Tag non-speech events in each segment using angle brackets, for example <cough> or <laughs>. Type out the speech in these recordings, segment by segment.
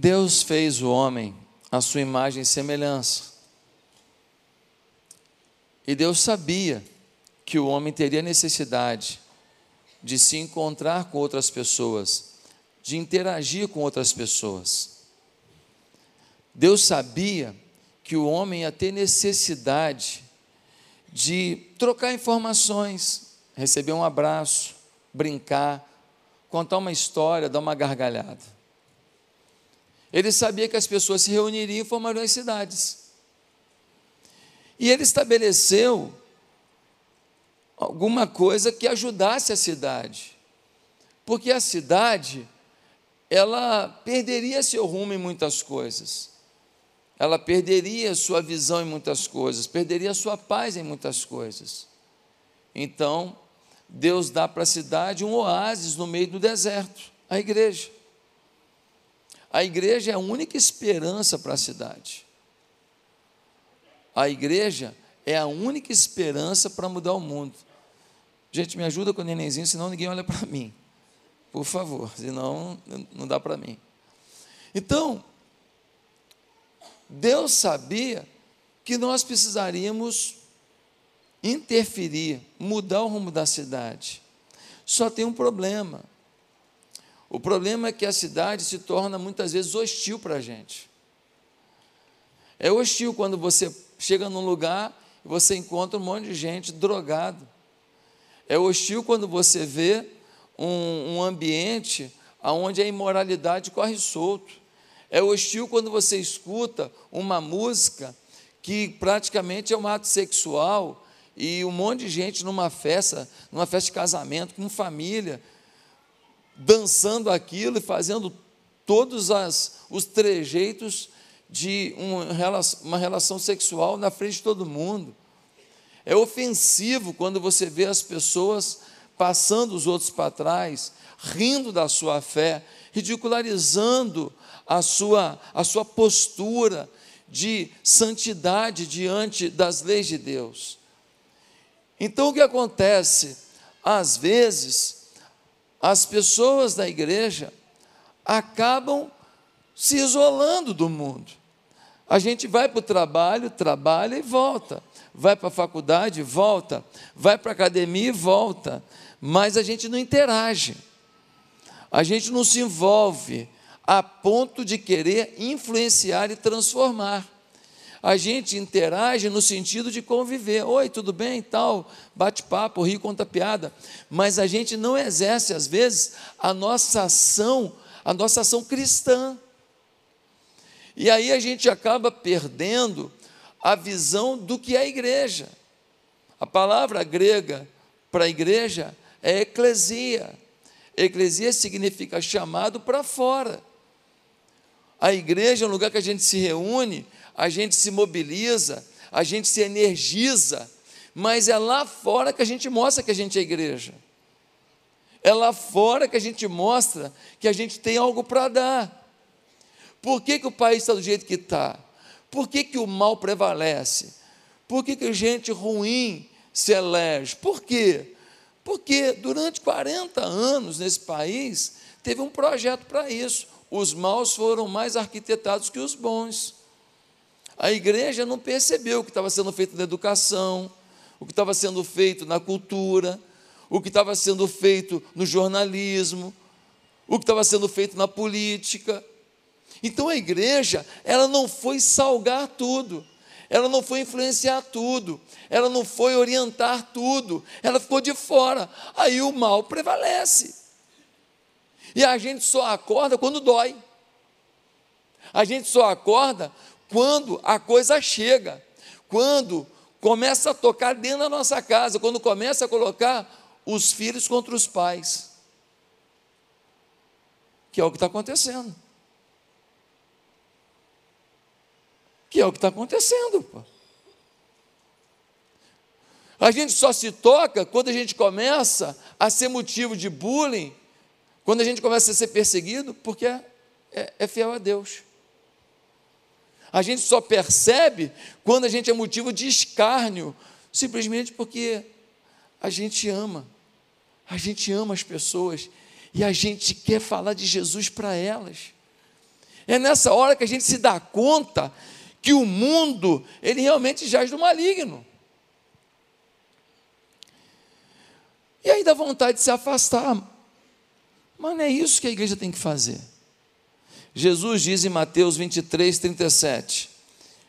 Deus fez o homem à sua imagem e semelhança. E Deus sabia que o homem teria necessidade de se encontrar com outras pessoas, de interagir com outras pessoas. Deus sabia que o homem ia ter necessidade de trocar informações, receber um abraço, brincar, contar uma história, dar uma gargalhada. Ele sabia que as pessoas se reuniriam e formariam as cidades. E ele estabeleceu alguma coisa que ajudasse a cidade. Porque a cidade, ela perderia seu rumo em muitas coisas. Ela perderia sua visão em muitas coisas, perderia sua paz em muitas coisas. Então, Deus dá para a cidade um oásis no meio do deserto, a igreja. A igreja é a única esperança para a cidade. A igreja é a única esperança para mudar o mundo. Gente, me ajuda com o nenenzinho, senão ninguém olha para mim. Por favor, senão não dá para mim. Então, Deus sabia que nós precisaríamos interferir, mudar o rumo da cidade. Só tem um problema. O problema é que a cidade se torna muitas vezes hostil para a gente. É hostil quando você chega num lugar e você encontra um monte de gente drogado. É hostil quando você vê um, um ambiente onde a imoralidade corre solto. É hostil quando você escuta uma música que praticamente é um ato sexual e um monte de gente numa festa, numa festa de casamento, com família, dançando aquilo e fazendo todos as, os trejeitos de uma relação sexual na frente de todo mundo. É ofensivo quando você vê as pessoas passando os outros para trás, rindo da sua fé, ridicularizando a sua, a sua postura de santidade diante das leis de Deus. Então o que acontece? Às vezes, as pessoas da igreja acabam se isolando do mundo. A gente vai para o trabalho, trabalha e volta. Vai para a faculdade, volta. Vai para a academia e volta. Mas a gente não interage. A gente não se envolve a ponto de querer influenciar e transformar a gente interage no sentido de conviver. Oi, tudo bem? Tal, bate-papo, ri, conta piada. Mas a gente não exerce, às vezes, a nossa ação, a nossa ação cristã. E aí a gente acaba perdendo a visão do que é a igreja. A palavra grega para igreja é eclesia. Eclesia significa chamado para fora. A igreja é um lugar que a gente se reúne a gente se mobiliza, a gente se energiza, mas é lá fora que a gente mostra que a gente é igreja. É lá fora que a gente mostra que a gente tem algo para dar. Por que, que o país está do jeito que está? Por que, que o mal prevalece? Por que, que gente ruim se elege? Por quê? Porque durante 40 anos nesse país teve um projeto para isso. Os maus foram mais arquitetados que os bons. A igreja não percebeu o que estava sendo feito na educação, o que estava sendo feito na cultura, o que estava sendo feito no jornalismo, o que estava sendo feito na política. Então a igreja, ela não foi salgar tudo, ela não foi influenciar tudo, ela não foi orientar tudo, ela ficou de fora. Aí o mal prevalece. E a gente só acorda quando dói. A gente só acorda quando a coisa chega, quando começa a tocar dentro da nossa casa, quando começa a colocar os filhos contra os pais. Que é o que está acontecendo. Que é o que está acontecendo. Pô. A gente só se toca quando a gente começa a ser motivo de bullying, quando a gente começa a ser perseguido, porque é, é, é fiel a Deus. A gente só percebe quando a gente é motivo de escárnio, simplesmente porque a gente ama. A gente ama as pessoas e a gente quer falar de Jesus para elas. É nessa hora que a gente se dá conta que o mundo, ele realmente jaz do maligno. E aí dá vontade de se afastar. Mas não é isso que a igreja tem que fazer. Jesus diz em Mateus 23, 37: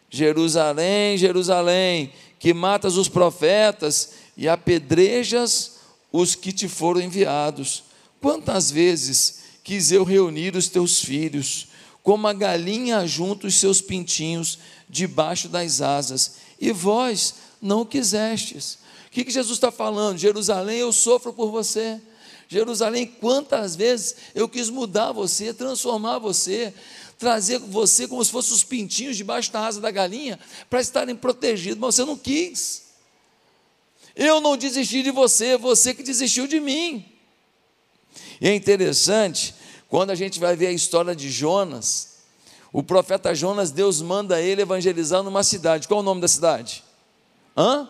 Jerusalém, Jerusalém, que matas os profetas e apedrejas os que te foram enviados. Quantas vezes quis eu reunir os teus filhos, como a galinha junto os seus pintinhos debaixo das asas, e vós não quisestes. O que Jesus está falando? Jerusalém, eu sofro por você. Jerusalém, quantas vezes eu quis mudar você, transformar você, trazer você como se fossem os pintinhos debaixo da asa da galinha, para estarem protegidos, mas você não quis. Eu não desisti de você, você que desistiu de mim. E é interessante, quando a gente vai ver a história de Jonas, o profeta Jonas, Deus manda ele evangelizar numa cidade. Qual o nome da cidade? Hã?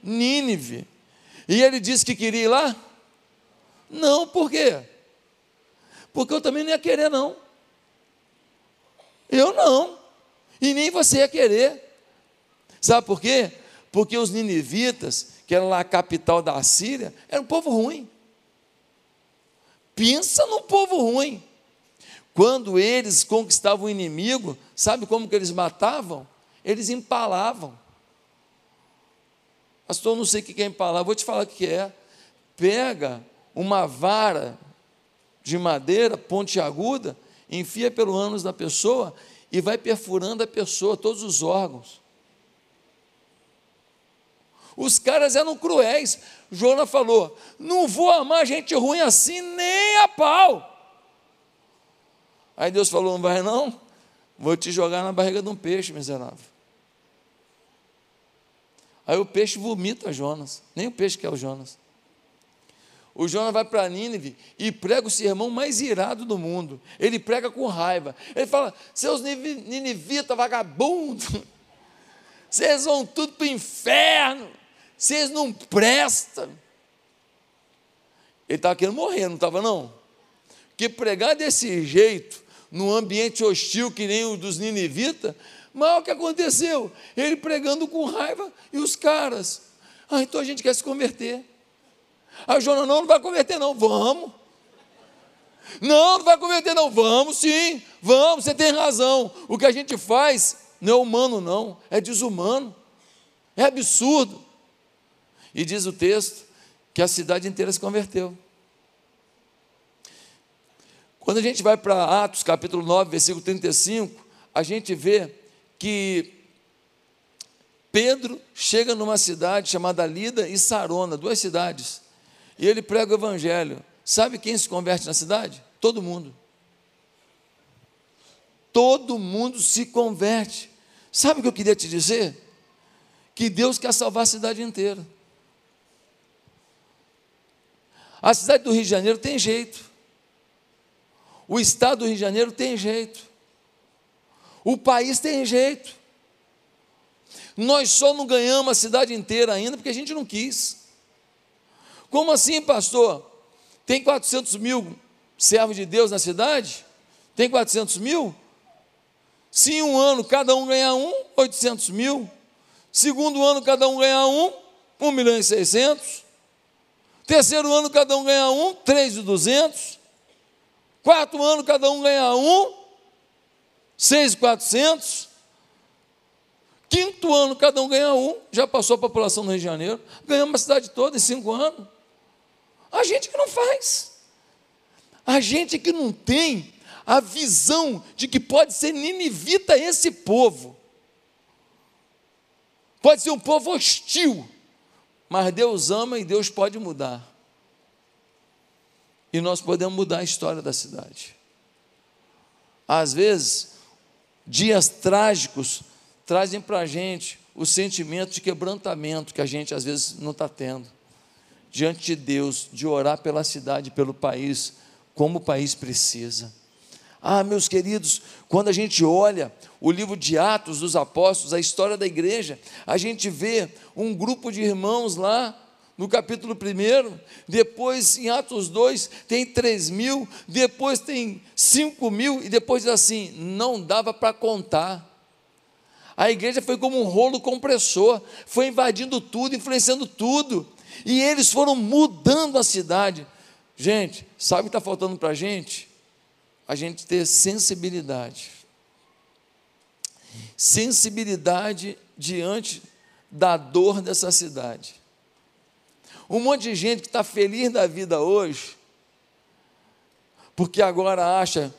Nínive. E ele disse que queria ir lá? Não, por quê? Porque eu também não ia querer, não. Eu não. E nem você ia querer. Sabe por quê? Porque os ninivitas, que eram lá a capital da Síria, era um povo ruim. Pensa num povo ruim. Quando eles conquistavam o inimigo, sabe como que eles matavam? Eles empalavam. Pastor, não sei o que é empalar, vou te falar o que é. Pega uma vara de madeira pontiaguda, enfia pelo ânus da pessoa e vai perfurando a pessoa, todos os órgãos. Os caras eram cruéis. Jonas falou: Não vou amar gente ruim assim nem a pau. Aí Deus falou: Não vai não? Vou te jogar na barriga de um peixe, miserável. Aí o peixe vomita Jonas. Nem o peixe quer o Jonas. O Jonas vai para Nínive e prega o sermão mais irado do mundo. Ele prega com raiva. Ele fala: Seus ninivitas vagabundos, <laughs> vocês vão tudo para o inferno vocês não prestam. Ele estava querendo morrer, não estava não? Que pregar desse jeito, num ambiente hostil que nem o dos ninivitas, mas o que aconteceu? Ele pregando com raiva e os caras. Ah, então a gente quer se converter. A Jonas, não, não vai converter, não. Vamos. Não, não vai converter, não. Vamos sim, vamos, você tem razão. O que a gente faz não é humano, não, é desumano, é absurdo. E diz o texto que a cidade inteira se converteu. Quando a gente vai para Atos capítulo 9, versículo 35, a gente vê que Pedro chega numa cidade chamada Lida e Sarona, duas cidades, e ele prega o evangelho. Sabe quem se converte na cidade? Todo mundo. Todo mundo se converte. Sabe o que eu queria te dizer? Que Deus quer salvar a cidade inteira. A cidade do Rio de Janeiro tem jeito. O estado do Rio de Janeiro tem jeito. O país tem jeito. Nós só não ganhamos a cidade inteira ainda porque a gente não quis. Como assim, pastor? Tem 400 mil servos de Deus na cidade? Tem 400 mil? Se em um ano cada um ganhar um, 800 mil. Segundo ano cada um ganhar um, 1 milhão e 600. Terceiro ano, cada um ganha um, três de duzentos. Quarto ano, cada um ganha um, seis e quatrocentos. Quinto ano, cada um ganha um. Já passou a população do Rio de Janeiro. Ganhamos a cidade toda em cinco anos. A gente que não faz. A gente que não tem a visão de que pode ser ninivita esse povo. Pode ser um povo hostil mas Deus ama e Deus pode mudar. E nós podemos mudar a história da cidade. Às vezes, dias trágicos trazem para a gente o sentimento de quebrantamento que a gente às vezes não está tendo. Diante de Deus, de orar pela cidade, pelo país, como o país precisa. Ah, meus queridos, quando a gente olha o livro de Atos dos Apóstolos, a história da igreja, a gente vê um grupo de irmãos lá no capítulo 1, depois em Atos 2 tem 3 mil, depois tem 5 mil, e depois assim: não dava para contar. A igreja foi como um rolo compressor, foi invadindo tudo, influenciando tudo, e eles foram mudando a cidade. Gente, sabe o que está faltando para a gente? A gente ter sensibilidade. Sensibilidade diante da dor dessa cidade. Um monte de gente que está feliz da vida hoje, porque agora acha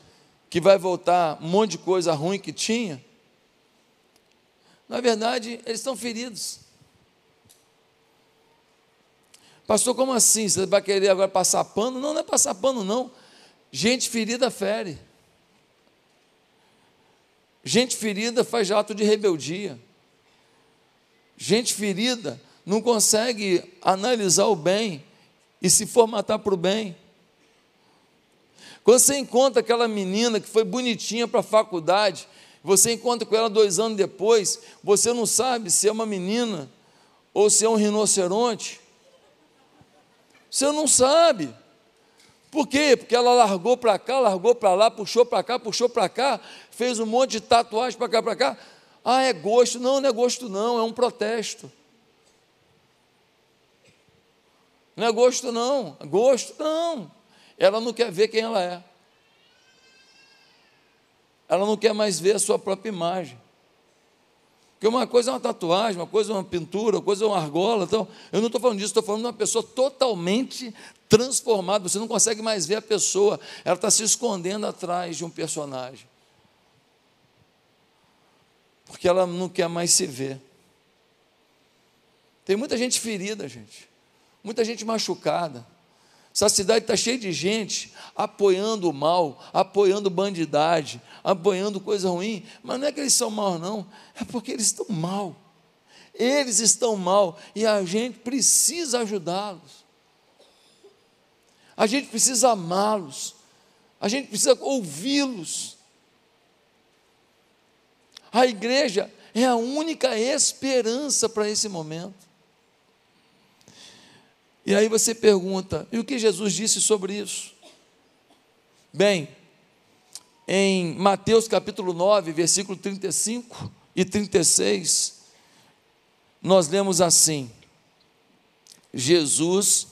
que vai voltar um monte de coisa ruim que tinha. Na verdade, eles estão feridos. Pastor, como assim? Você vai querer agora passar pano? Não, não é passar pano, não. Gente ferida fere. Gente ferida faz ato de rebeldia. Gente ferida não consegue analisar o bem e se formatar para o bem. Quando você encontra aquela menina que foi bonitinha para a faculdade, você encontra com ela dois anos depois, você não sabe se é uma menina ou se é um rinoceronte. Você não sabe. Por quê? Porque ela largou para cá, largou para lá, puxou para cá, puxou para cá, fez um monte de tatuagem para cá, para cá. Ah, é gosto. Não, não é gosto, não, é um protesto. Não é gosto, não. Gosto, não. Ela não quer ver quem ela é. Ela não quer mais ver a sua própria imagem. Porque uma coisa é uma tatuagem, uma coisa é uma pintura, uma coisa é uma argola. Então, eu não estou falando disso, estou falando de uma pessoa totalmente transformada. Você não consegue mais ver a pessoa, ela está se escondendo atrás de um personagem. Porque ela não quer mais se ver. Tem muita gente ferida, gente muita gente machucada. Essa cidade está cheia de gente apoiando o mal, apoiando bandidagem, apoiando coisa ruim, mas não é que eles são maus, não, é porque eles estão mal. Eles estão mal e a gente precisa ajudá-los. A gente precisa amá-los. A gente precisa ouvi-los. A igreja é a única esperança para esse momento. E aí você pergunta: e o que Jesus disse sobre isso? Bem, em Mateus capítulo 9, versículo 35 e 36, nós lemos assim: Jesus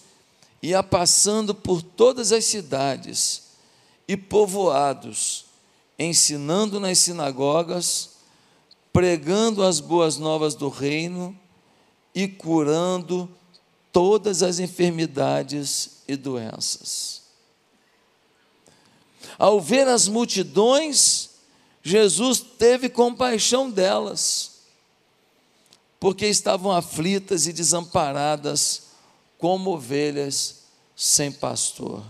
ia passando por todas as cidades e povoados, ensinando nas sinagogas, pregando as boas novas do reino e curando todas as enfermidades e doenças. Ao ver as multidões, Jesus teve compaixão delas, porque estavam aflitas e desamparadas, como ovelhas sem pastor.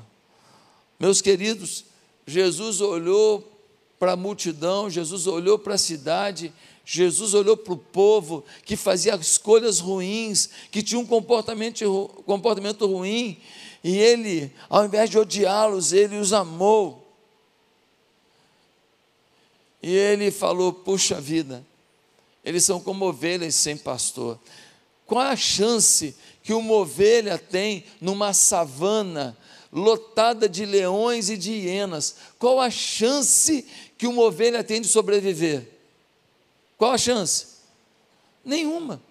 Meus queridos, Jesus olhou para a multidão, Jesus olhou para a cidade Jesus olhou para o povo que fazia escolhas ruins, que tinha um comportamento, comportamento ruim, e ele, ao invés de odiá-los, ele os amou. E ele falou: Puxa vida, eles são como ovelhas sem pastor. Qual a chance que uma ovelha tem numa savana lotada de leões e de hienas? Qual a chance que uma ovelha tem de sobreviver? Qual a chance? Nenhuma.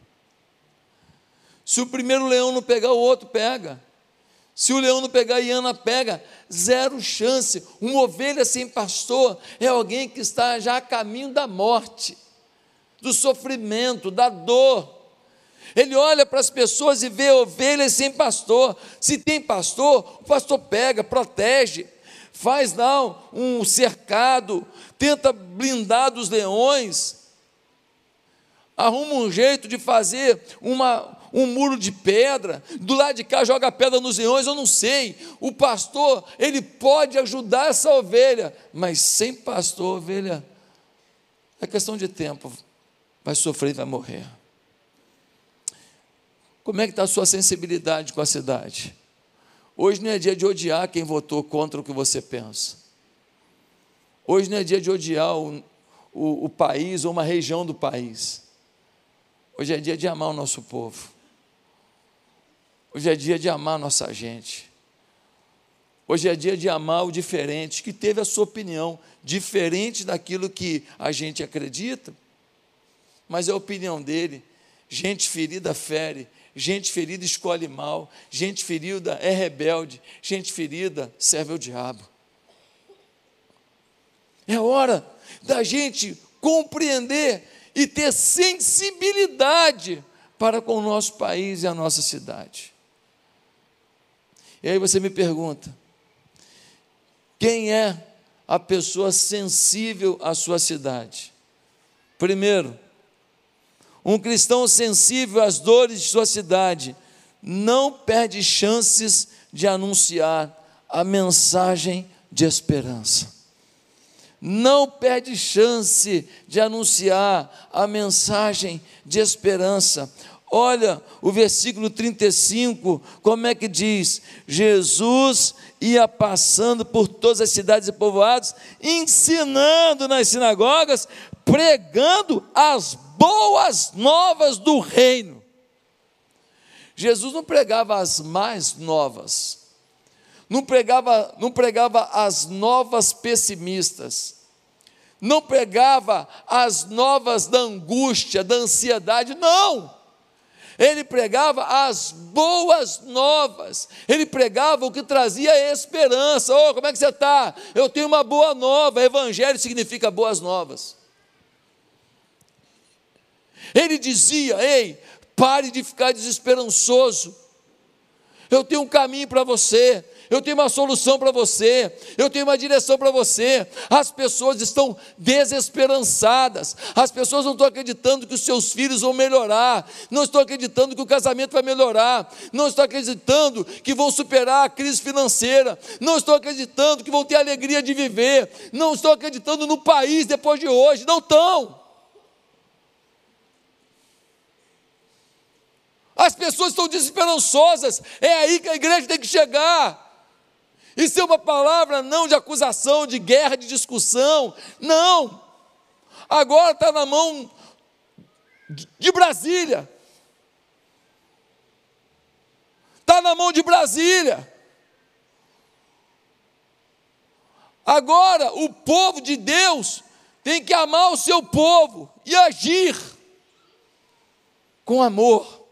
Se o primeiro leão não pegar, o outro pega. Se o leão não pegar, a hiena pega. Zero chance. Uma ovelha sem pastor é alguém que está já a caminho da morte, do sofrimento, da dor. Ele olha para as pessoas e vê ovelhas sem pastor. Se tem pastor, o pastor pega, protege, faz lá um cercado, tenta blindar dos leões arruma um jeito de fazer uma, um muro de pedra, do lado de cá joga pedra nos leões, eu não sei. O pastor, ele pode ajudar essa ovelha, mas sem pastor, ovelha, é questão de tempo, vai sofrer e vai morrer. Como é que está a sua sensibilidade com a cidade? Hoje não é dia de odiar quem votou contra o que você pensa. Hoje não é dia de odiar o, o, o país ou uma região do país. Hoje é dia de amar o nosso povo. Hoje é dia de amar nossa gente. Hoje é dia de amar o diferente, que teve a sua opinião diferente daquilo que a gente acredita, mas é a opinião dele. Gente ferida fere, gente ferida escolhe mal, gente ferida é rebelde, gente ferida serve ao diabo. É hora da gente compreender e ter sensibilidade para com o nosso país e a nossa cidade. E aí você me pergunta: quem é a pessoa sensível à sua cidade? Primeiro, um cristão sensível às dores de sua cidade não perde chances de anunciar a mensagem de esperança. Não perde chance de anunciar a mensagem de esperança. Olha o versículo 35, como é que diz? Jesus ia passando por todas as cidades e povoados, ensinando nas sinagogas, pregando as boas novas do reino. Jesus não pregava as mais novas, não pregava, não pregava as novas pessimistas, não pregava as novas da angústia, da ansiedade, não ele pregava as boas novas, ele pregava o que trazia esperança. Oh, como é que você está? Eu tenho uma boa nova. Evangelho significa boas novas. Ele dizia: Ei, pare de ficar desesperançoso. Eu tenho um caminho para você eu tenho uma solução para você, eu tenho uma direção para você. As pessoas estão desesperançadas, as pessoas não estão acreditando que os seus filhos vão melhorar, não estão acreditando que o casamento vai melhorar, não estão acreditando que vão superar a crise financeira, não estão acreditando que vão ter alegria de viver, não estão acreditando no país depois de hoje, não estão. As pessoas estão desesperançosas, é aí que a igreja tem que chegar. Isso é uma palavra não de acusação, de guerra, de discussão. Não. Agora está na mão de Brasília. Está na mão de Brasília. Agora o povo de Deus tem que amar o seu povo e agir com amor,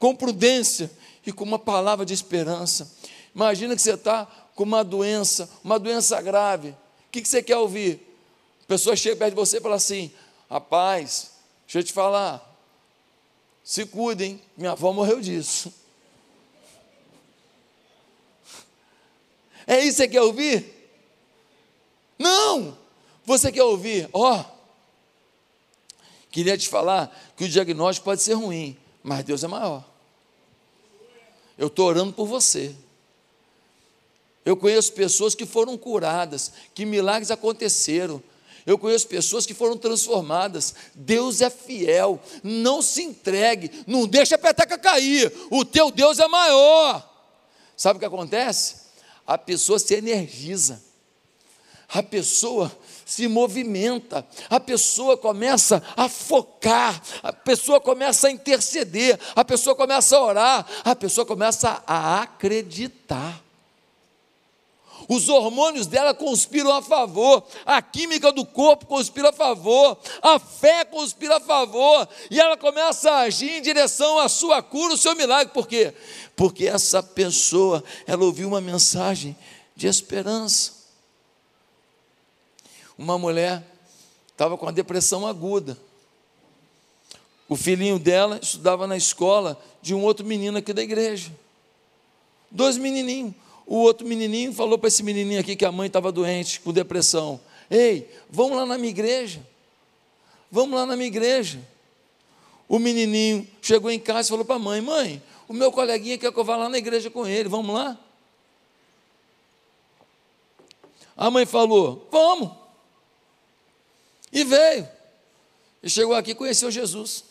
com prudência e com uma palavra de esperança. Imagina que você está com uma doença, uma doença grave. O que, você quer ouvir? A pessoa chega perto de você e fala assim: Rapaz, deixa eu te falar, se cuidem, minha avó morreu disso. É isso que você quer ouvir? Não! Você quer ouvir, ó, oh, queria te falar que o diagnóstico pode ser ruim, mas Deus é maior. Eu estou orando por você. Eu conheço pessoas que foram curadas, que milagres aconteceram. Eu conheço pessoas que foram transformadas. Deus é fiel. Não se entregue. Não deixe a peteca cair. O teu Deus é maior. Sabe o que acontece? A pessoa se energiza. A pessoa se movimenta, a pessoa começa a focar, a pessoa começa a interceder, a pessoa começa a orar, a pessoa começa a acreditar os hormônios dela conspiram a favor, a química do corpo conspira a favor, a fé conspira a favor, e ela começa a agir em direção à sua cura, o seu milagre. Por quê? Porque essa pessoa, ela ouviu uma mensagem de esperança. Uma mulher estava com a depressão aguda. O filhinho dela estudava na escola de um outro menino aqui da igreja. Dois menininhos. O outro menininho falou para esse menininho aqui que a mãe estava doente, com depressão: Ei, vamos lá na minha igreja. Vamos lá na minha igreja. O menininho chegou em casa e falou para a mãe: Mãe, o meu coleguinha quer que eu vá lá na igreja com ele, vamos lá? A mãe falou: Vamos. E veio. E chegou aqui, conheceu Jesus.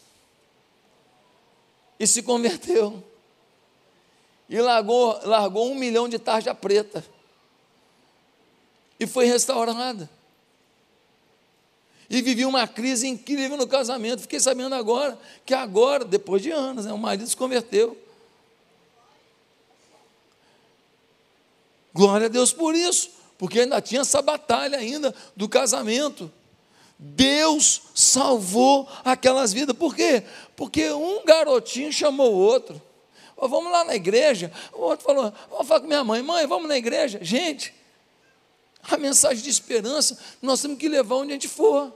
E se converteu. E largou, largou um milhão de tarja preta. E foi restaurada. E vivi uma crise incrível no casamento. Fiquei sabendo agora que agora, depois de anos, né, o marido se converteu. Glória a Deus por isso, porque ainda tinha essa batalha ainda do casamento Deus salvou aquelas vidas. Por quê? Porque um garotinho chamou o outro. Vamos lá na igreja. O outro falou: Vamos falar com minha mãe. Mãe, vamos na igreja. Gente, a mensagem de esperança nós temos que levar onde a gente for.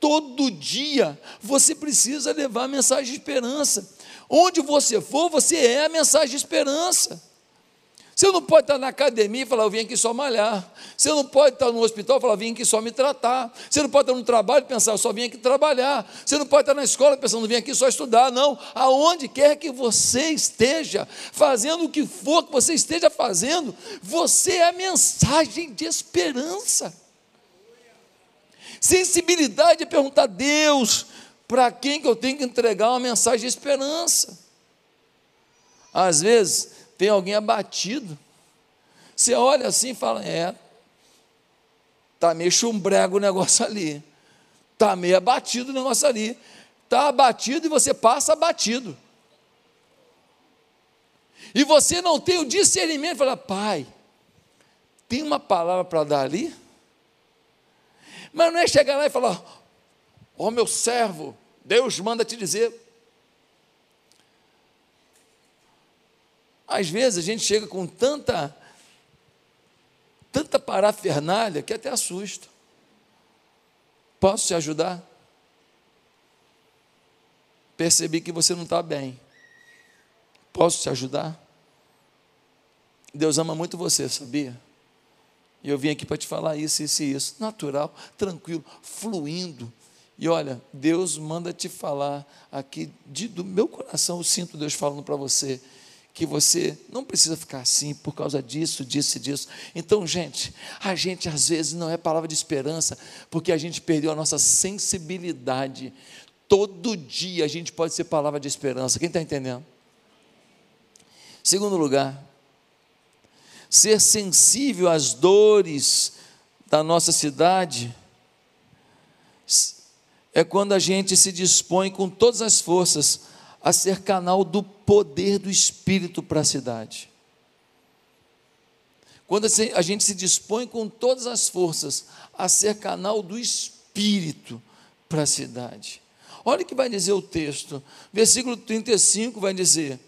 Todo dia você precisa levar a mensagem de esperança. Onde você for, você é a mensagem de esperança. Você não pode estar na academia e falar, eu vim aqui só malhar. Você não pode estar no hospital e falar, eu vim aqui só me tratar. Você não pode estar no trabalho e pensar, eu só vim aqui trabalhar. Você não pode estar na escola pensando, eu vim aqui só estudar. Não. Aonde quer que você esteja, fazendo o que for que você esteja fazendo, você é a mensagem de esperança. Sensibilidade é perguntar, Deus, para quem que eu tenho que entregar uma mensagem de esperança? Às vezes, tem alguém abatido. Você olha assim e fala: é, está meio chumbrego o negócio ali, está meio abatido o negócio ali, está abatido e você passa abatido. E você não tem o discernimento, fala, pai, tem uma palavra para dar ali? Mas não é chegar lá e falar, ó oh, meu servo, Deus manda te dizer, Às vezes a gente chega com tanta tanta parafernália que até assusta. Posso te ajudar? Percebi que você não está bem. Posso te ajudar? Deus ama muito você, sabia? E eu vim aqui para te falar isso, isso e isso. Natural, tranquilo, fluindo. E olha, Deus manda te falar aqui de, do meu coração, eu sinto Deus falando para você que você não precisa ficar assim por causa disso, disso e disso. Então, gente, a gente às vezes não é palavra de esperança, porque a gente perdeu a nossa sensibilidade. Todo dia a gente pode ser palavra de esperança. Quem está entendendo? Segundo lugar, ser sensível às dores da nossa cidade é quando a gente se dispõe com todas as forças a ser canal do poder do Espírito para a cidade. Quando a gente se dispõe com todas as forças a ser canal do Espírito para a cidade. Olha o que vai dizer o texto. Versículo 35 vai dizer: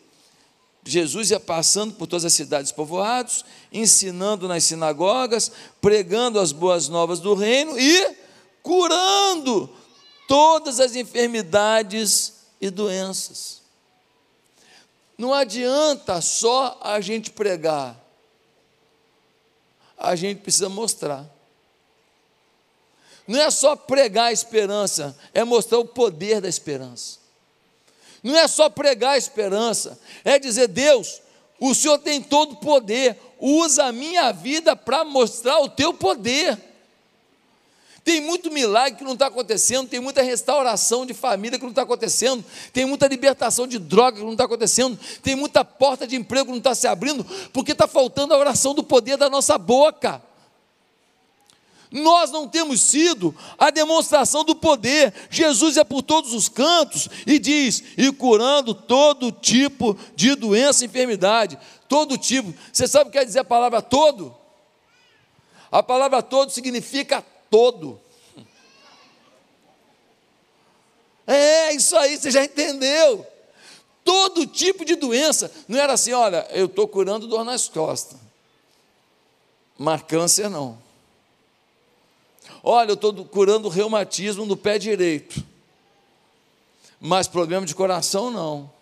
Jesus ia passando por todas as cidades povoadas, ensinando nas sinagogas, pregando as boas novas do reino e curando todas as enfermidades e doenças. Não adianta só a gente pregar, a gente precisa mostrar. Não é só pregar a esperança, é mostrar o poder da esperança. Não é só pregar a esperança, é dizer: Deus, o Senhor tem todo o poder, usa a minha vida para mostrar o teu poder. Tem muito milagre que não está acontecendo, tem muita restauração de família que não está acontecendo, tem muita libertação de droga que não está acontecendo, tem muita porta de emprego que não está se abrindo, porque está faltando a oração do poder da nossa boca. Nós não temos sido a demonstração do poder. Jesus é por todos os cantos e diz: e curando todo tipo de doença e enfermidade. Todo tipo. Você sabe o que quer dizer a palavra todo? A palavra todo significa todo. É, isso aí, você já entendeu. Todo tipo de doença. Não era assim, olha, eu estou curando dor nas costas. Mas câncer não. Olha, eu estou curando reumatismo no pé direito. Mas problema de coração não.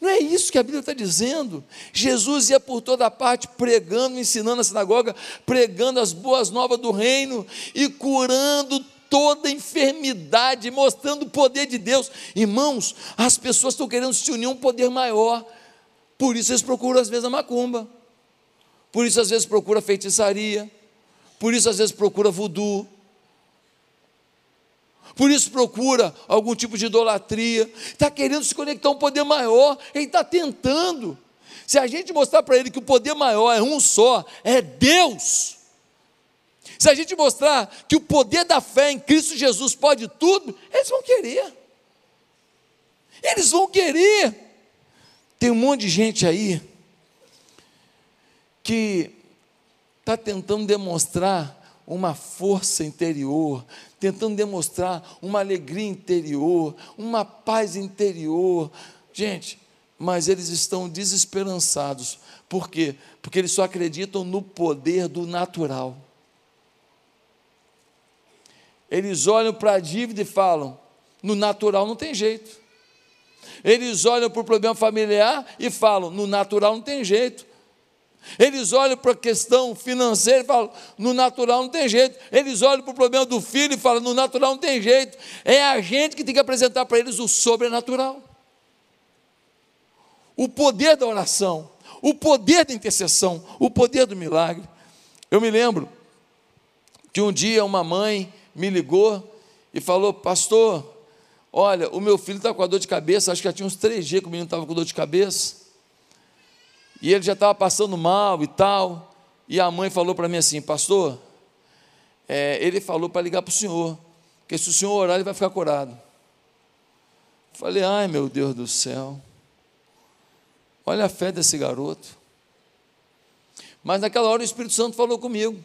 Não é isso que a Bíblia está dizendo. Jesus ia por toda parte pregando, ensinando na sinagoga, pregando as boas novas do reino e curando toda enfermidade, mostrando o poder de Deus. Irmãos, as pessoas estão querendo se unir a um poder maior. Por isso eles procuram às vezes a macumba. Por isso às vezes procura feitiçaria. Por isso às vezes procura voodoo por isso procura algum tipo de idolatria, está querendo se conectar a um poder maior, ele está tentando. Se a gente mostrar para ele que o poder maior é um só, é Deus. Se a gente mostrar que o poder da fé em Cristo Jesus pode tudo, eles vão querer. Eles vão querer. Tem um monte de gente aí que está tentando demonstrar uma força interior, tentando demonstrar uma alegria interior, uma paz interior. Gente, mas eles estão desesperançados. Por quê? Porque eles só acreditam no poder do natural. Eles olham para a dívida e falam: no natural não tem jeito. Eles olham para o problema familiar e falam: no natural não tem jeito. Eles olham para a questão financeira e falam: no natural não tem jeito. Eles olham para o problema do filho e falam: no natural não tem jeito. É a gente que tem que apresentar para eles o sobrenatural. O poder da oração, o poder da intercessão, o poder do milagre. Eu me lembro que um dia uma mãe me ligou e falou: Pastor, olha, o meu filho está com a dor de cabeça. Acho que já tinha uns três dias que o menino estava com dor de cabeça. E ele já estava passando mal e tal. E a mãe falou para mim assim: Pastor, é, ele falou para ligar para o senhor, que se o senhor orar, ele vai ficar curado. Falei: Ai meu Deus do céu. Olha a fé desse garoto. Mas naquela hora o Espírito Santo falou comigo.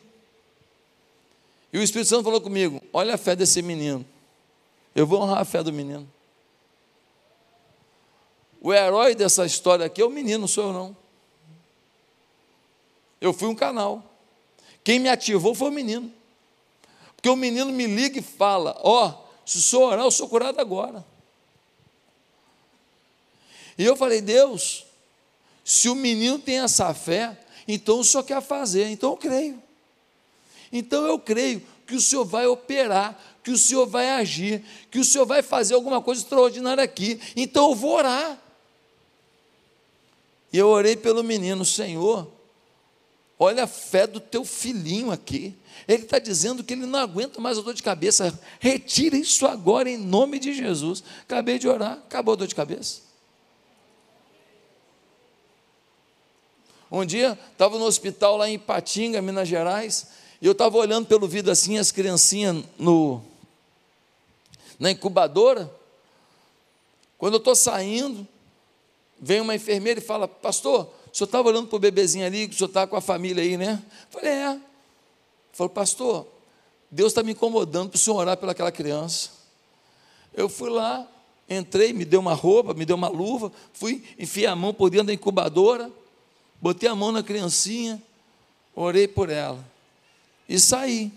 E o Espírito Santo falou comigo: Olha a fé desse menino. Eu vou honrar a fé do menino. O herói dessa história aqui é o menino, não sou eu não. Eu fui um canal. Quem me ativou foi o menino. Porque o menino me liga e fala: Ó, oh, se o senhor orar, eu sou curado agora. E eu falei: Deus, se o menino tem essa fé, então o senhor quer fazer, então eu creio. Então eu creio que o Senhor vai operar, que o Senhor vai agir, que o Senhor vai fazer alguma coisa extraordinária aqui. Então eu vou orar. E eu orei pelo menino, Senhor, olha a fé do teu filhinho aqui. Ele está dizendo que ele não aguenta mais a dor de cabeça. Retira isso agora em nome de Jesus. Acabei de orar, acabou a dor de cabeça. Um dia, estava no hospital lá em Patinga, Minas Gerais, e eu estava olhando pelo vidro assim, as criancinhas no, na incubadora. Quando eu estou saindo, vem uma enfermeira e fala: Pastor, o senhor estava olhando para o bebezinho ali, o senhor está com a família aí, né? Falei: É. Falou, Pastor, Deus está me incomodando para o senhor orar pelaquela criança. Eu fui lá, entrei, me deu uma roupa, me deu uma luva, fui, enfiei a mão por dentro da incubadora, botei a mão na criancinha, orei por ela e saí.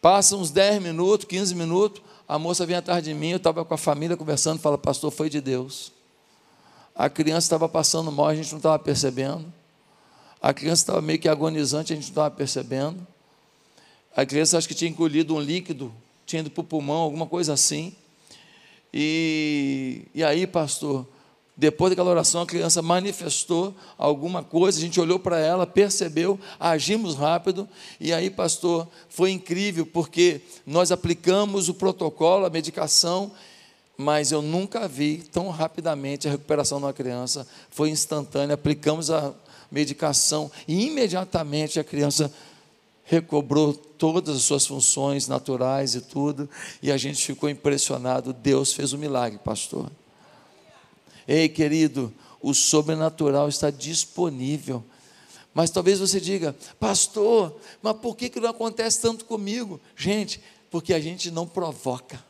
Passa uns 10 minutos, 15 minutos, a moça vem atrás de mim, eu estava com a família conversando, fala, pastor, foi de Deus. A criança estava passando mal, a gente não estava percebendo. A criança estava meio que agonizante, a gente não estava percebendo. A criança acho que tinha engolido um líquido, tinha ido para o pulmão, alguma coisa assim. E, e aí, pastor, depois daquela oração, a criança manifestou alguma coisa, a gente olhou para ela, percebeu, agimos rápido, e aí, pastor, foi incrível, porque nós aplicamos o protocolo, a medicação, mas eu nunca vi tão rapidamente a recuperação de uma criança, foi instantânea, aplicamos a medicação, e imediatamente a criança recobrou todas as suas funções naturais e tudo, e a gente ficou impressionado, Deus fez um milagre, pastor. Ei, querido, o sobrenatural está disponível. Mas talvez você diga, pastor, mas por que, que não acontece tanto comigo? Gente, porque a gente não provoca.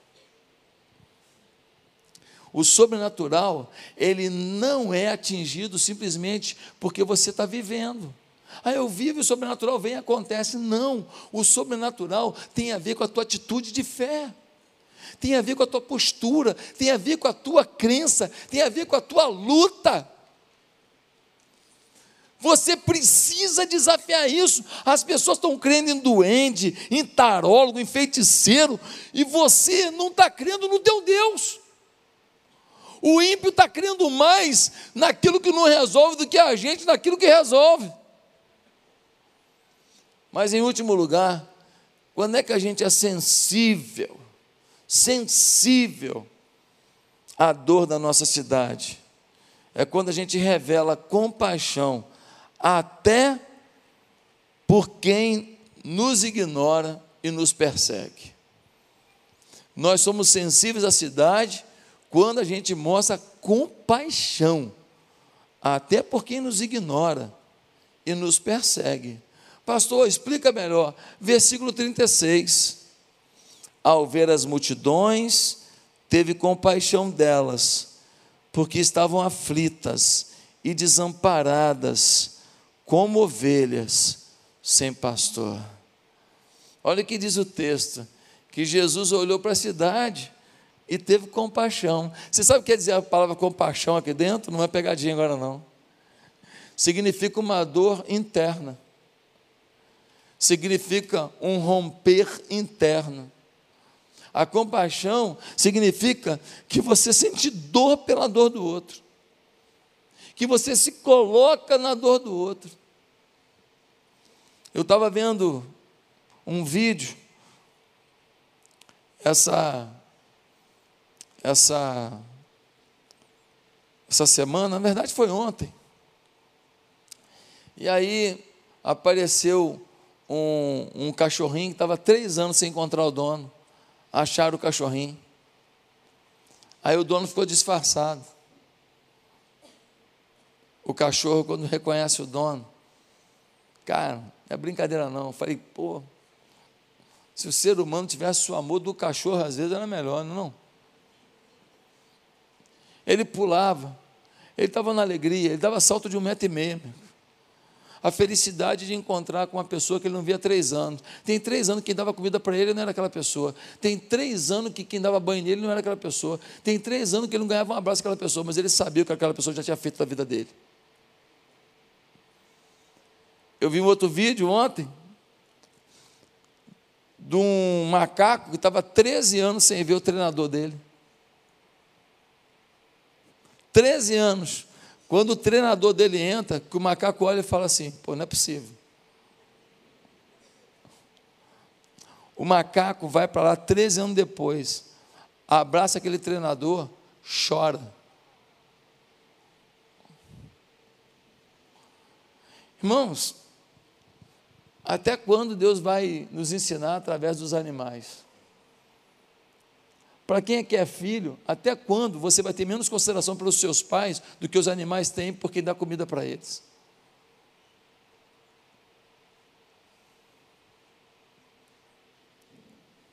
O sobrenatural, ele não é atingido simplesmente porque você está vivendo. Ah, eu vivo e o sobrenatural vem e acontece. Não, o sobrenatural tem a ver com a tua atitude de fé tem a ver com a tua postura, tem a ver com a tua crença, tem a ver com a tua luta. Você precisa desafiar isso. As pessoas estão crendo em duende, em tarólogo, em feiticeiro, e você não está crendo no teu Deus. O ímpio está crendo mais naquilo que não resolve do que a gente naquilo que resolve. Mas em último lugar, quando é que a gente é sensível sensível à dor da nossa cidade. É quando a gente revela compaixão até por quem nos ignora e nos persegue. Nós somos sensíveis à cidade quando a gente mostra compaixão, até por quem nos ignora e nos persegue. Pastor, explica melhor. Versículo 36. Ao ver as multidões, teve compaixão delas, porque estavam aflitas e desamparadas, como ovelhas sem pastor. Olha o que diz o texto: que Jesus olhou para a cidade e teve compaixão. Você sabe o que quer dizer a palavra compaixão aqui dentro? Não é pegadinha agora, não. Significa uma dor interna. Significa um romper interno. A compaixão significa que você sente dor pela dor do outro. Que você se coloca na dor do outro. Eu estava vendo um vídeo essa essa essa semana, na verdade foi ontem. E aí apareceu um, um cachorrinho que estava três anos sem encontrar o dono. Acharam o cachorrinho. Aí o dono ficou disfarçado. O cachorro, quando reconhece o dono, cara, é brincadeira não. Eu falei, pô, se o ser humano tivesse o amor do cachorro, às vezes era melhor, não? Ele pulava, ele estava na alegria, ele dava salto de um metro e meio. A felicidade de encontrar com uma pessoa que ele não via há três anos. Tem três anos que quem dava comida para ele não era aquela pessoa. Tem três anos que quem dava banho nele não era aquela pessoa. Tem três anos que ele não ganhava um abraço daquela pessoa, mas ele sabia que aquela pessoa já tinha feito na vida dele. Eu vi um outro vídeo ontem, de um macaco que estava 13 anos sem ver o treinador dele. 13 anos. Quando o treinador dele entra, que o macaco olha e fala assim: pô, não é possível. O macaco vai para lá 13 anos depois, abraça aquele treinador, chora. Irmãos, até quando Deus vai nos ensinar através dos animais? Para quem é que é filho, até quando você vai ter menos consideração pelos seus pais do que os animais têm porque dá comida para eles?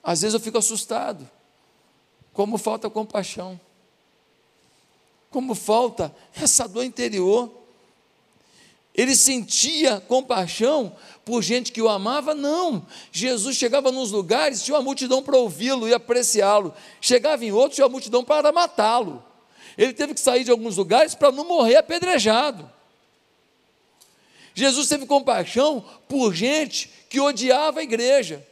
Às vezes eu fico assustado, como falta compaixão, como falta essa dor interior ele sentia compaixão por gente que o amava? Não. Jesus chegava nos lugares, tinha uma multidão para ouvi-lo e apreciá-lo. Chegava em outros, tinha uma multidão para matá-lo. Ele teve que sair de alguns lugares para não morrer apedrejado. Jesus teve compaixão por gente que odiava a igreja,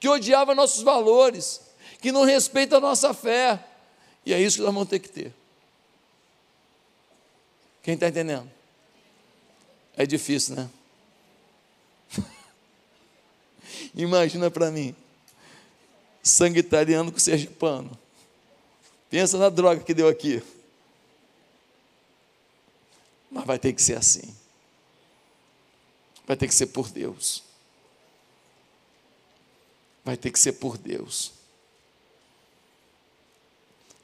que odiava nossos valores, que não respeita a nossa fé. E é isso que nós vamos ter que ter. Quem está entendendo? É difícil, né? <laughs> Imagina para mim, sangue italiano com sergipano. Pensa na droga que deu aqui. Mas vai ter que ser assim. Vai ter que ser por Deus. Vai ter que ser por Deus.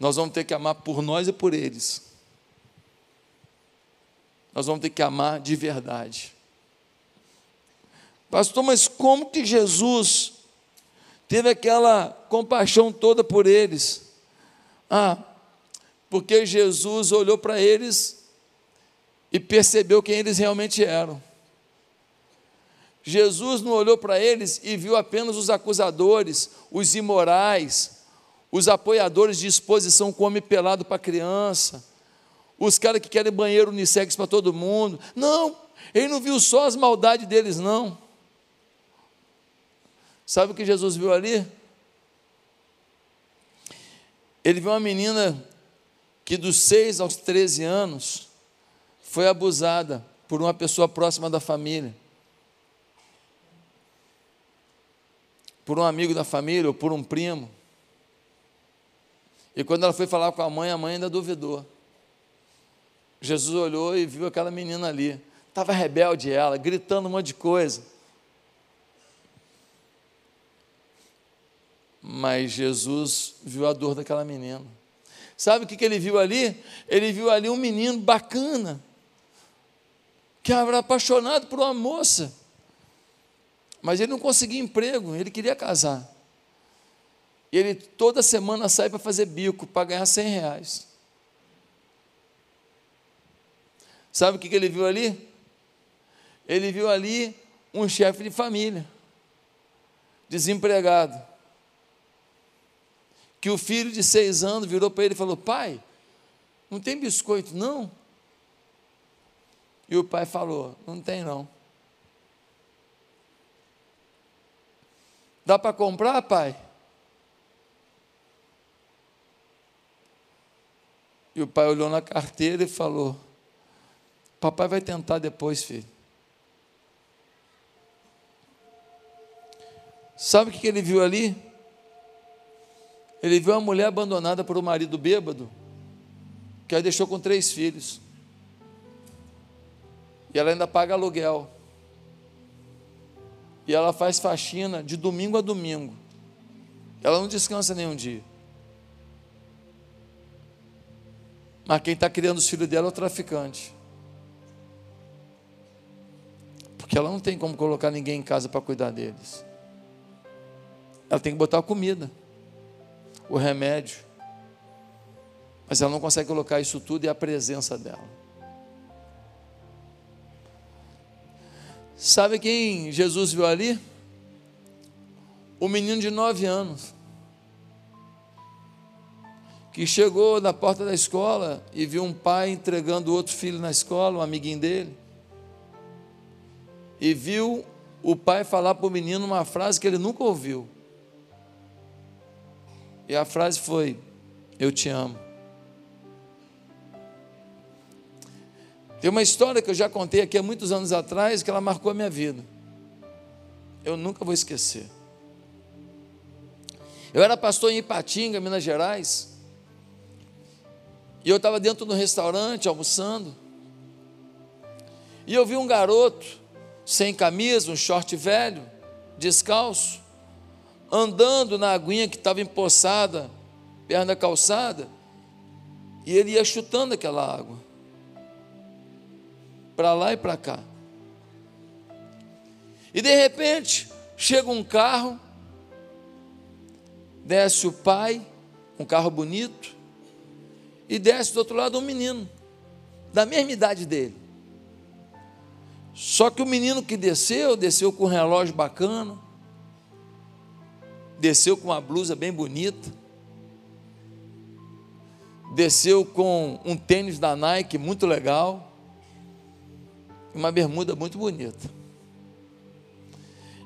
Nós vamos ter que amar por nós e por eles nós vamos ter que amar de verdade. Pastor, mas como que Jesus teve aquela compaixão toda por eles? Ah, porque Jesus olhou para eles e percebeu quem eles realmente eram. Jesus não olhou para eles e viu apenas os acusadores, os imorais, os apoiadores de exposição com homem pelado para criança, os caras que querem banheiro unissex para todo mundo. Não, ele não viu só as maldades deles, não. Sabe o que Jesus viu ali? Ele viu uma menina que dos 6 aos 13 anos foi abusada por uma pessoa próxima da família. Por um amigo da família ou por um primo. E quando ela foi falar com a mãe, a mãe ainda duvidou. Jesus olhou e viu aquela menina ali. Estava rebelde ela, gritando um monte de coisa. Mas Jesus viu a dor daquela menina. Sabe o que, que ele viu ali? Ele viu ali um menino bacana, que era apaixonado por uma moça, mas ele não conseguia emprego, ele queria casar. E ele toda semana sai para fazer bico, para ganhar 100 reais. Sabe o que ele viu ali? Ele viu ali um chefe de família, desempregado, que o filho de seis anos virou para ele e falou: Pai, não tem biscoito não? E o pai falou: Não tem não. Dá para comprar, pai? E o pai olhou na carteira e falou: Papai vai tentar depois, filho. Sabe o que ele viu ali? Ele viu uma mulher abandonada por um marido bêbado, que a deixou com três filhos. E ela ainda paga aluguel. E ela faz faxina de domingo a domingo. Ela não descansa nenhum dia. Mas quem está criando os filhos dela é o traficante. Porque ela não tem como colocar ninguém em casa para cuidar deles. Ela tem que botar a comida, o remédio. Mas ela não consegue colocar isso tudo e a presença dela. Sabe quem Jesus viu ali? O menino de nove anos que chegou na porta da escola e viu um pai entregando outro filho na escola, um amiguinho dele, e viu o pai falar para o menino uma frase que ele nunca ouviu. E a frase foi: Eu te amo. Tem uma história que eu já contei aqui há muitos anos atrás que ela marcou a minha vida. Eu nunca vou esquecer. Eu era pastor em Ipatinga, Minas Gerais. E eu estava dentro do restaurante almoçando. E eu vi um garoto sem camisa, um short velho, descalço, andando na aguinha que estava empoçada, perto da calçada, e ele ia chutando aquela água, para lá e para cá. E de repente, chega um carro, desce o pai, um carro bonito, e desce do outro lado um menino, da mesma idade dele. Só que o menino que desceu, desceu com um relógio bacana, desceu com uma blusa bem bonita, desceu com um tênis da Nike muito legal, uma bermuda muito bonita.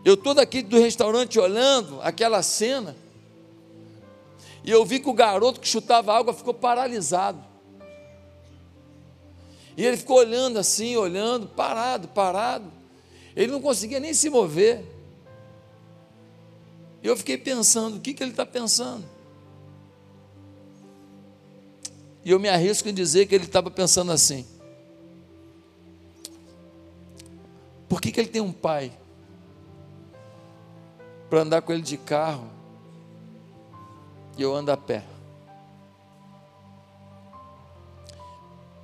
Eu estou daqui do restaurante olhando aquela cena, e eu vi que o garoto que chutava água ficou paralisado. E ele ficou olhando assim, olhando, parado, parado. Ele não conseguia nem se mover. E eu fiquei pensando, o que, que ele está pensando? E eu me arrisco em dizer que ele estava pensando assim. Por que, que ele tem um pai para andar com ele de carro e eu ando a pé.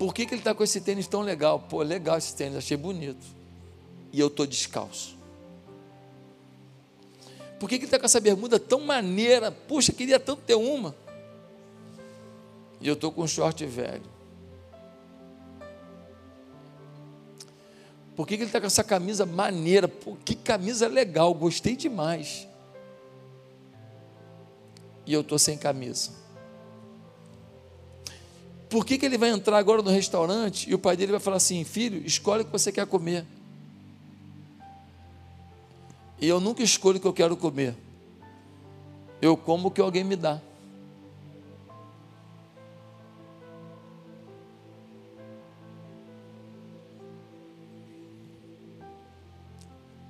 Por que, que ele está com esse tênis tão legal? Pô, legal esse tênis, achei bonito. E eu estou descalço. Por que, que ele está com essa bermuda tão maneira? Puxa, queria tanto ter uma. E eu estou com um short velho. Por que, que ele está com essa camisa maneira? Pô, que camisa legal, gostei demais e eu estou sem camisa? Por que, que ele vai entrar agora no restaurante e o pai dele vai falar assim: filho, escolhe o que você quer comer? E eu nunca escolho o que eu quero comer, eu como o que alguém me dá.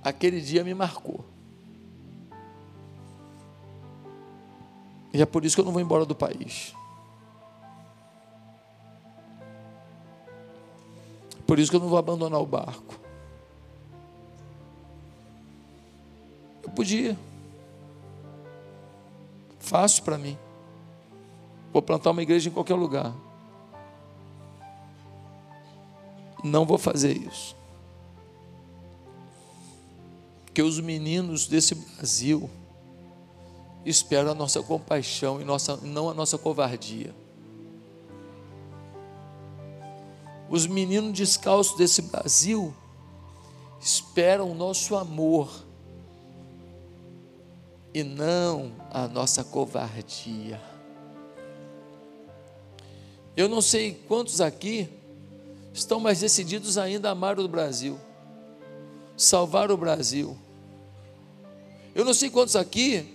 Aquele dia me marcou. E é por isso que eu não vou embora do país. Por isso que eu não vou abandonar o barco. Eu podia. Fácil para mim. Vou plantar uma igreja em qualquer lugar. Não vou fazer isso. Que os meninos desse Brasil esperam a nossa compaixão e nossa, não a nossa covardia. Os meninos descalços desse Brasil esperam o nosso amor e não a nossa covardia. Eu não sei quantos aqui estão mais decididos ainda a amar o Brasil, salvar o Brasil. Eu não sei quantos aqui,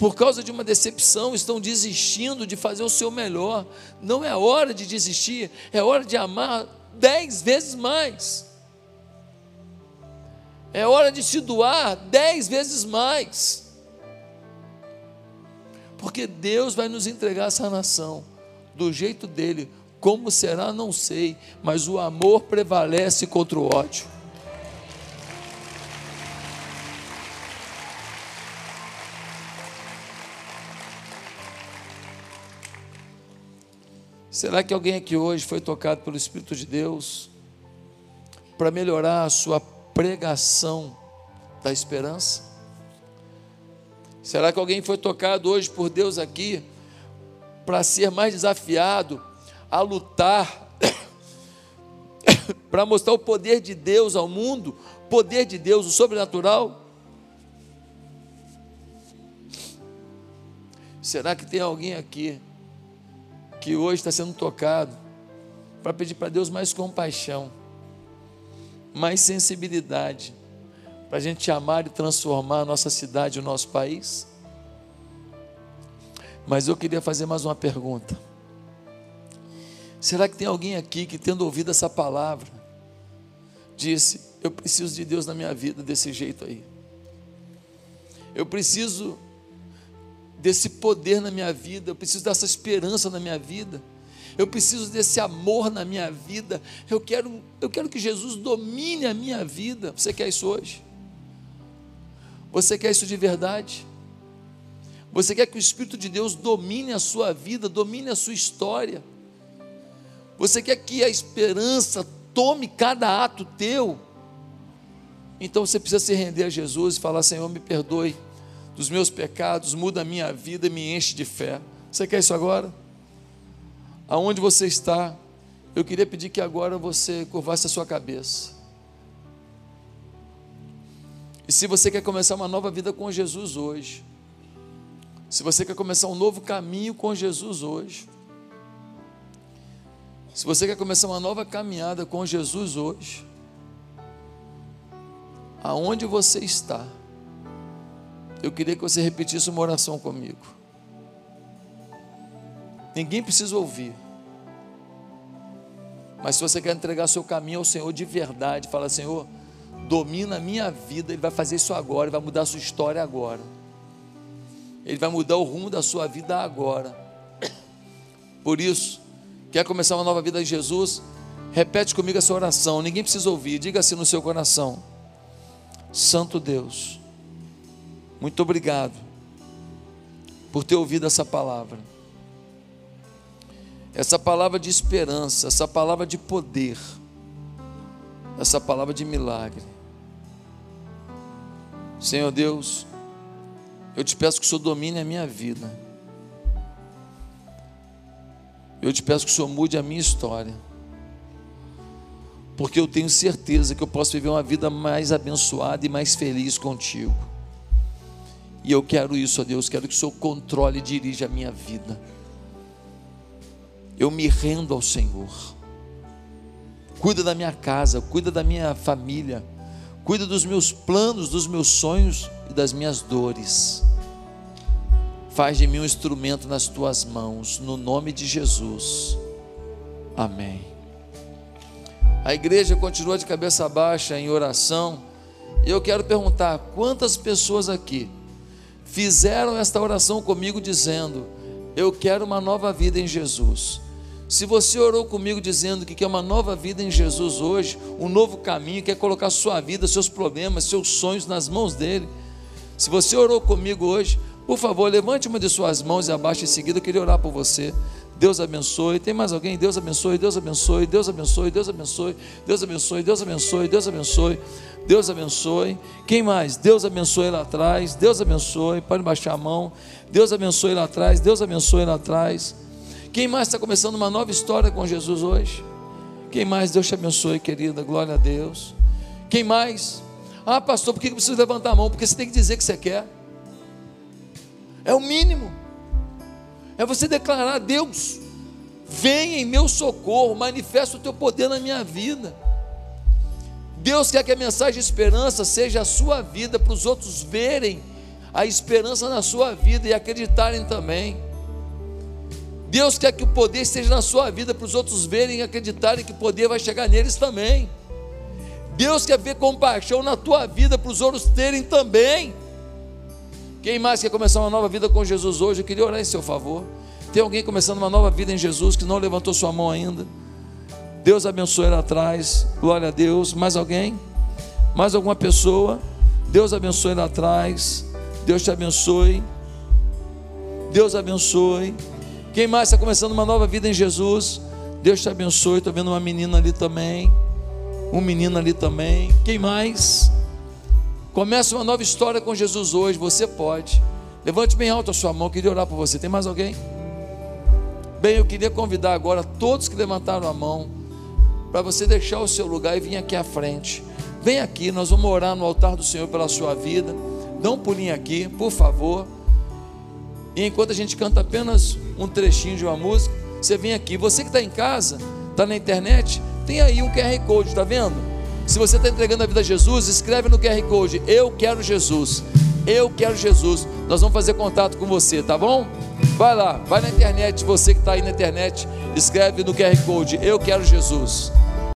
por causa de uma decepção, estão desistindo de fazer o seu melhor. Não é hora de desistir, é hora de amar dez vezes mais. É hora de se doar dez vezes mais porque Deus vai nos entregar essa nação do jeito dele. Como será, não sei, mas o amor prevalece contra o ódio. Será que alguém aqui hoje foi tocado pelo Espírito de Deus para melhorar a sua pregação da esperança? Será que alguém foi tocado hoje por Deus aqui para ser mais desafiado a lutar, <coughs> para mostrar o poder de Deus ao mundo, poder de Deus, o sobrenatural? Será que tem alguém aqui que hoje está sendo tocado para pedir para Deus mais compaixão, mais sensibilidade? para a gente amar e transformar a nossa cidade o nosso país. Mas eu queria fazer mais uma pergunta. Será que tem alguém aqui que, tendo ouvido essa palavra, disse: Eu preciso de Deus na minha vida desse jeito aí. Eu preciso desse poder na minha vida, eu preciso dessa esperança na minha vida. Eu preciso desse amor na minha vida. Eu quero, eu quero que Jesus domine a minha vida. Você quer isso hoje? Você quer isso de verdade? Você quer que o Espírito de Deus domine a sua vida, domine a sua história? Você quer que a esperança tome cada ato teu? Então você precisa se render a Jesus e falar: Senhor, me perdoe dos meus pecados, muda a minha vida e me enche de fé. Você quer isso agora? Aonde você está? Eu queria pedir que agora você curvasse a sua cabeça. E se você quer começar uma nova vida com Jesus hoje, se você quer começar um novo caminho com Jesus hoje, se você quer começar uma nova caminhada com Jesus hoje, aonde você está, eu queria que você repetisse uma oração comigo. Ninguém precisa ouvir. Mas se você quer entregar seu caminho ao Senhor de verdade, fala, Senhor, domina a minha vida, Ele vai fazer isso agora, Ele vai mudar a sua história agora. Ele vai mudar o rumo da sua vida agora. Por isso, quer começar uma nova vida em Jesus? Repete comigo essa oração, ninguém precisa ouvir, diga assim no seu coração: Santo Deus, muito obrigado por ter ouvido essa palavra, essa palavra de esperança, essa palavra de poder, essa palavra de milagre. Senhor Deus, eu te peço que o Senhor domine a minha vida. Eu te peço que o Senhor mude a minha história. Porque eu tenho certeza que eu posso viver uma vida mais abençoada e mais feliz contigo. E eu quero isso, ó Deus, quero que o Senhor controle e dirija a minha vida. Eu me rendo ao Senhor. Cuida da minha casa, cuida da minha família Cuida dos meus planos, dos meus sonhos e das minhas dores. Faz de mim um instrumento nas tuas mãos, no nome de Jesus. Amém. A igreja continua de cabeça baixa em oração. E eu quero perguntar: quantas pessoas aqui fizeram esta oração comigo dizendo: Eu quero uma nova vida em Jesus? Se você orou comigo dizendo que quer uma nova vida em Jesus hoje, um novo caminho, quer colocar sua vida, seus problemas, seus sonhos nas mãos dele. Se você orou comigo hoje, por favor, levante uma de suas mãos e abaixe em seguida, eu queria orar por você. Deus abençoe. Tem mais alguém? Deus abençoe, Deus abençoe, Deus abençoe, Deus abençoe, Deus abençoe, Deus abençoe, Deus abençoe, Deus abençoe. Quem mais? Deus abençoe lá atrás, Deus abençoe. Pode baixar a mão. Deus abençoe lá atrás, Deus abençoe lá atrás. Quem mais está começando uma nova história com Jesus hoje? Quem mais? Deus te abençoe, querida. Glória a Deus. Quem mais? Ah, pastor, por que precisa levantar a mão? Porque você tem que dizer que você quer. É o mínimo. É você declarar: Deus, vem em meu socorro, manifesta o teu poder na minha vida. Deus quer que a mensagem de esperança seja a sua vida, para os outros verem a esperança na sua vida e acreditarem também. Deus quer que o poder esteja na sua vida, para os outros verem e acreditarem que o poder vai chegar neles também. Deus quer ver compaixão na tua vida, para os outros terem também. Quem mais quer começar uma nova vida com Jesus hoje? Eu queria orar em seu favor. Tem alguém começando uma nova vida em Jesus que não levantou sua mão ainda? Deus abençoe lá atrás. Glória a Deus. Mais alguém? Mais alguma pessoa? Deus abençoe lá atrás. Deus te abençoe. Deus abençoe. Quem mais está começando uma nova vida em Jesus? Deus te abençoe. Estou vendo uma menina ali também. Um menino ali também. Quem mais? Começa uma nova história com Jesus hoje, você pode. Levante bem alto a sua mão, queria orar por você. Tem mais alguém? Bem, eu queria convidar agora todos que levantaram a mão para você deixar o seu lugar e vir aqui à frente. Vem aqui, nós vamos orar no altar do Senhor pela sua vida. Dá um pulinho aqui, por favor. E enquanto a gente canta apenas um trechinho de uma música, você vem aqui. Você que está em casa, está na internet, tem aí um QR Code, está vendo? Se você está entregando a vida a Jesus, escreve no QR Code: Eu quero Jesus. Eu quero Jesus. Nós vamos fazer contato com você, tá bom? Vai lá, vai na internet, você que está aí na internet, escreve no QR Code: Eu quero Jesus.